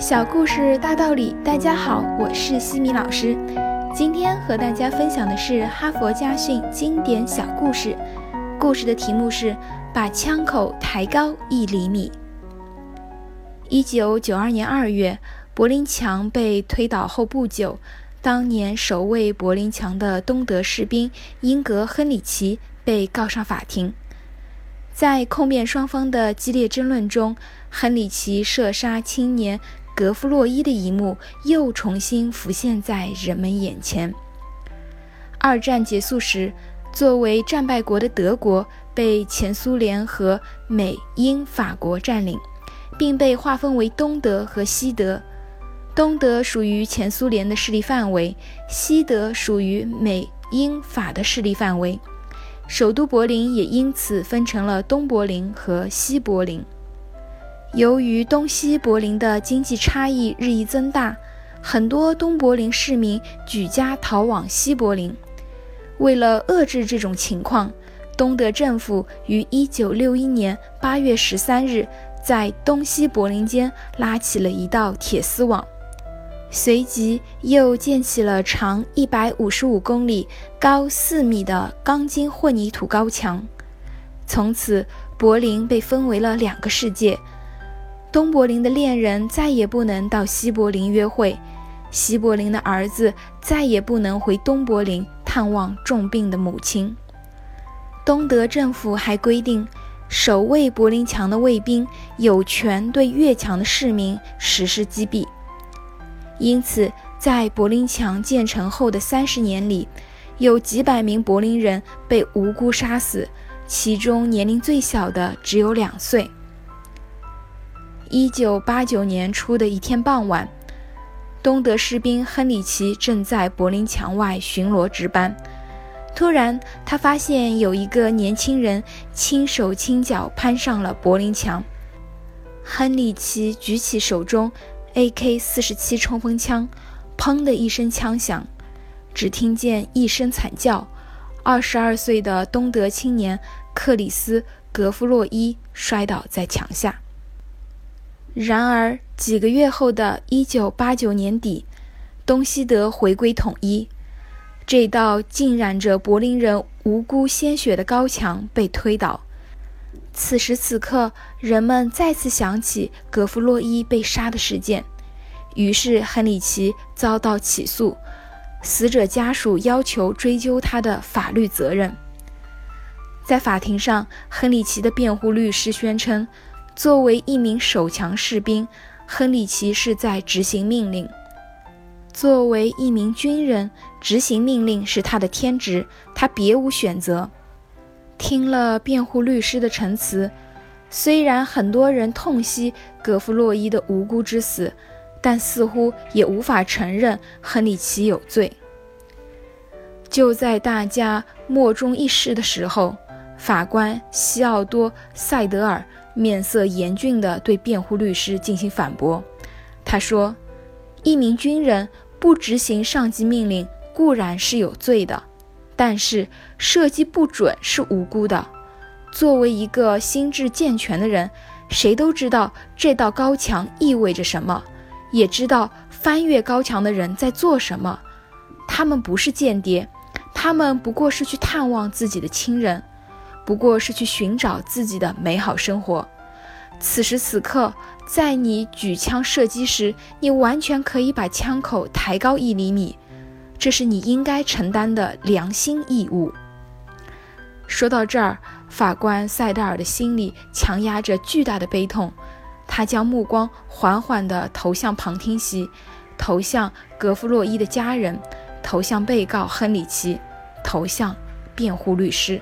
小故事大道理，大家好，我是西米老师。今天和大家分享的是哈佛家训经典小故事。故事的题目是“把枪口抬高一厘米”。一九九二年二月，柏林墙被推倒后不久，当年守卫柏林墙的东德士兵英格·亨里奇被告上法庭。在控辩双方的激烈争论中，亨里奇射杀青年。格夫洛伊的一幕又重新浮现在人们眼前。二战结束时，作为战败国的德国被前苏联和美、英、法国占领，并被划分为东德和西德。东德属于前苏联的势力范围，西德属于美、英、法的势力范围。首都柏林也因此分成了东柏林和西柏林。由于东西柏林的经济差异日益增大，很多东柏林市民举家逃往西柏林。为了遏制这种情况，东德政府于1961年8月13日在东西柏林间拉起了一道铁丝网，随即又建起了长155公里、高4米的钢筋混凝土高墙。从此，柏林被分为了两个世界。东柏林的恋人再也不能到西柏林约会，西柏林的儿子再也不能回东柏林探望重病的母亲。东德政府还规定，守卫柏林墙的卫兵有权对越墙的市民实施击毙。因此，在柏林墙建成后的三十年里，有几百名柏林人被无辜杀死，其中年龄最小的只有两岁。一九八九年初的一天傍晚，东德士兵亨里奇正在柏林墙外巡逻值班。突然，他发现有一个年轻人轻手轻脚攀上了柏林墙。亨里奇举起手中 AK-47 冲锋枪，砰的一声枪响，只听见一声惨叫。二十二岁的东德青年克里斯·格夫洛伊摔倒在墙下。然而，几个月后的一九八九年底，东西德回归统一，这道浸染着柏林人无辜鲜血的高墙被推倒。此时此刻，人们再次想起格夫洛伊被杀的事件，于是亨里奇遭到起诉，死者家属要求追究他的法律责任。在法庭上，亨里奇的辩护律师宣称。作为一名守墙士兵，亨里奇是在执行命令；作为一名军人，执行命令是他的天职，他别无选择。听了辩护律师的陈词，虽然很多人痛惜格夫洛伊的无辜之死，但似乎也无法承认亨里奇有罪。就在大家莫衷一是的时候，法官西奥多·塞德尔。面色严峻地对辩护律师进行反驳。他说：“一名军人不执行上级命令固然是有罪的，但是射击不准是无辜的。作为一个心智健全的人，谁都知道这道高墙意味着什么，也知道翻越高墙的人在做什么。他们不是间谍，他们不过是去探望自己的亲人。”不过是去寻找自己的美好生活。此时此刻，在你举枪射击时，你完全可以把枪口抬高一厘米，这是你应该承担的良心义务。说到这儿，法官塞德尔的心里强压着巨大的悲痛，他将目光缓缓地投向旁听席，投向格夫洛伊的家人，投向被告亨里奇，投向辩护律师。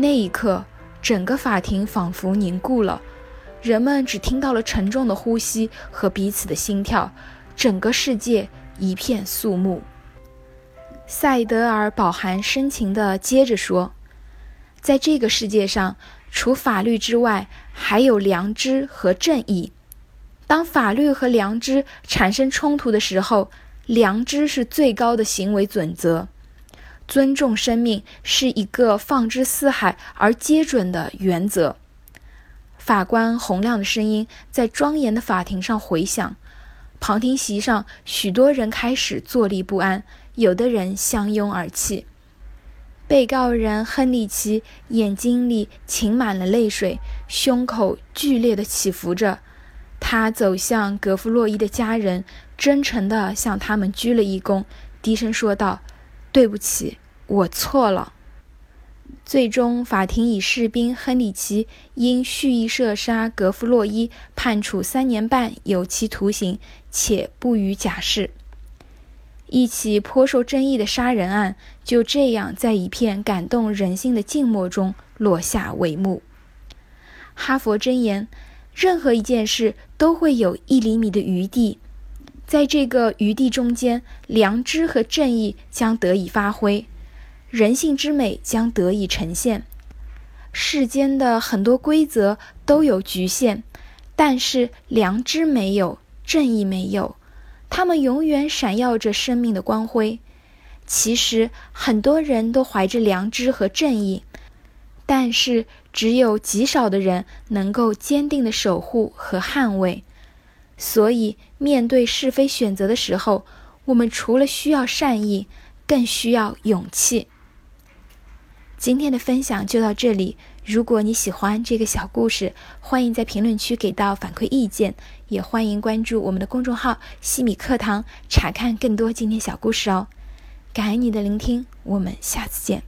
那一刻，整个法庭仿佛凝固了，人们只听到了沉重的呼吸和彼此的心跳，整个世界一片肃穆。塞德尔饱含深情地接着说：“在这个世界上，除法律之外，还有良知和正义。当法律和良知产生冲突的时候，良知是最高的行为准则。”尊重生命是一个放之四海而皆准的原则。法官洪亮的声音在庄严的法庭上回响，旁听席上，许多人开始坐立不安，有的人相拥而泣。被告人亨利奇眼睛里噙满了泪水，胸口剧烈的起伏着。他走向格夫洛伊的家人，真诚地向他们鞠了一躬，低声说道：“对不起，我错了。”最终，法庭以士兵亨利奇因蓄意射杀格夫洛伊，判处三年半有期徒刑，且不予假释。一起颇受争议的杀人案就这样在一片感动人心的静默中落下帷幕。哈佛箴言：任何一件事都会有一厘米的余地，在这个余地中间，良知和正义将得以发挥，人性之美将得以呈现。世间的很多规则都有局限，但是良知没有，正义没有。他们永远闪耀着生命的光辉。其实很多人都怀着良知和正义，但是只有极少的人能够坚定地守护和捍卫。所以，面对是非选择的时候，我们除了需要善意，更需要勇气。今天的分享就到这里。如果你喜欢这个小故事，欢迎在评论区给到反馈意见，也欢迎关注我们的公众号“西米课堂”，查看更多经典小故事哦。感恩你的聆听，我们下次见。